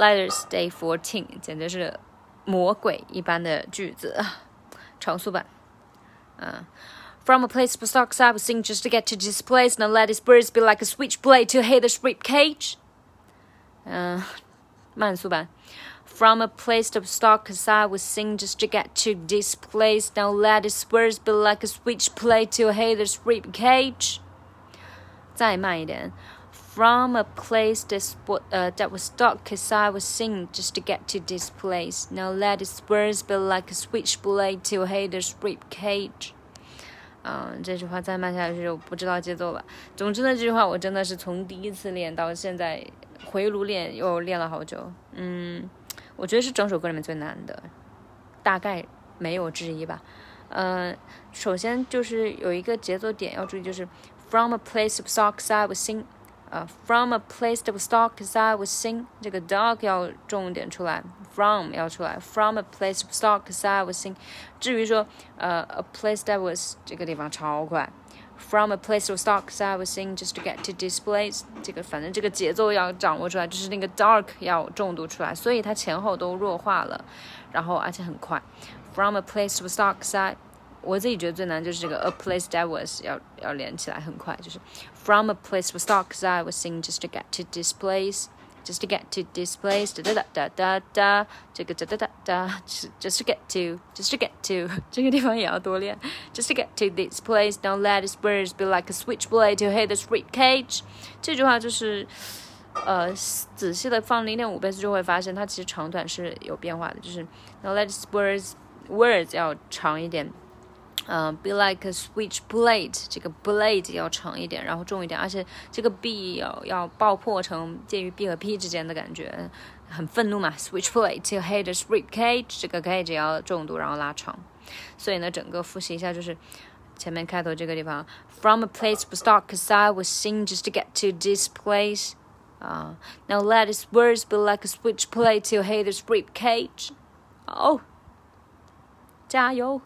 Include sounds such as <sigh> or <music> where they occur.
Lighters Day Fourteen，简直是魔鬼一般的句子，常速版。嗯。From a place for socks I was sing just to get to this place. Now let his birds be like a switchblade to Heather's rib cage. 嗯，慢速版。From a place of stock cause I was sing just to get to this place. Now let his words be like a switchblade to Heather's rib cage. 再慢一点。From a place that, uh, that was dark cause I was singing just to get to this place. Now let its words be like a switchblade to haters rib cage. 嗯，这句话再慢下去就不知道节奏了。总之呢，这句话我真的是从第一次练到现在回炉练，又练了好久。嗯，我觉得是整首歌里面最难的，大概没有之一吧。嗯，首先就是有一个节奏点要注意，就是 from a place of socks I was sing。呃，from a place that was dark as I was sing，这个 dark 要重点出来，from 要出来，from a place of dark as I was sing。至于说呃，a place that was 这个地方超快，from a place of dark as I was sing just to get to this place，这个反正这个节奏要掌握出来，就是那个 dark 要重读出来，所以它前后都弱化了，然后而且很快，from a place of dark as I 我自己觉得最难就是这个 a place that was 要要连起来很快，就是 from a place was start cause I was singing just to get to this place。just to get to this place, da da da da da，这个哒哒哒哒，just to get to, just to get to，这个地方也要多练。Just to <laughs> get to this place, don't let its words be like a switchblade to hit the rib cage。这句话就是，呃，仔细的放零点五倍速就会发现它其实长短是有变化的，就是 don't let its words words 要长一点。 嗯，be like a switchblade，这个 blade 要长一点，然后重一点，而且这个 b 要要爆破成介于 b 和 p 之间的感觉，很愤怒嘛。switchblade to hit a rib cage，这个 cage 要重读，然后拉长。所以呢，整个复习一下就是前面开头这个地方，from a place to start, cause I was sing just to get to this place。啊，now let his words be like a switchblade to hit a rib cage。哦，加油！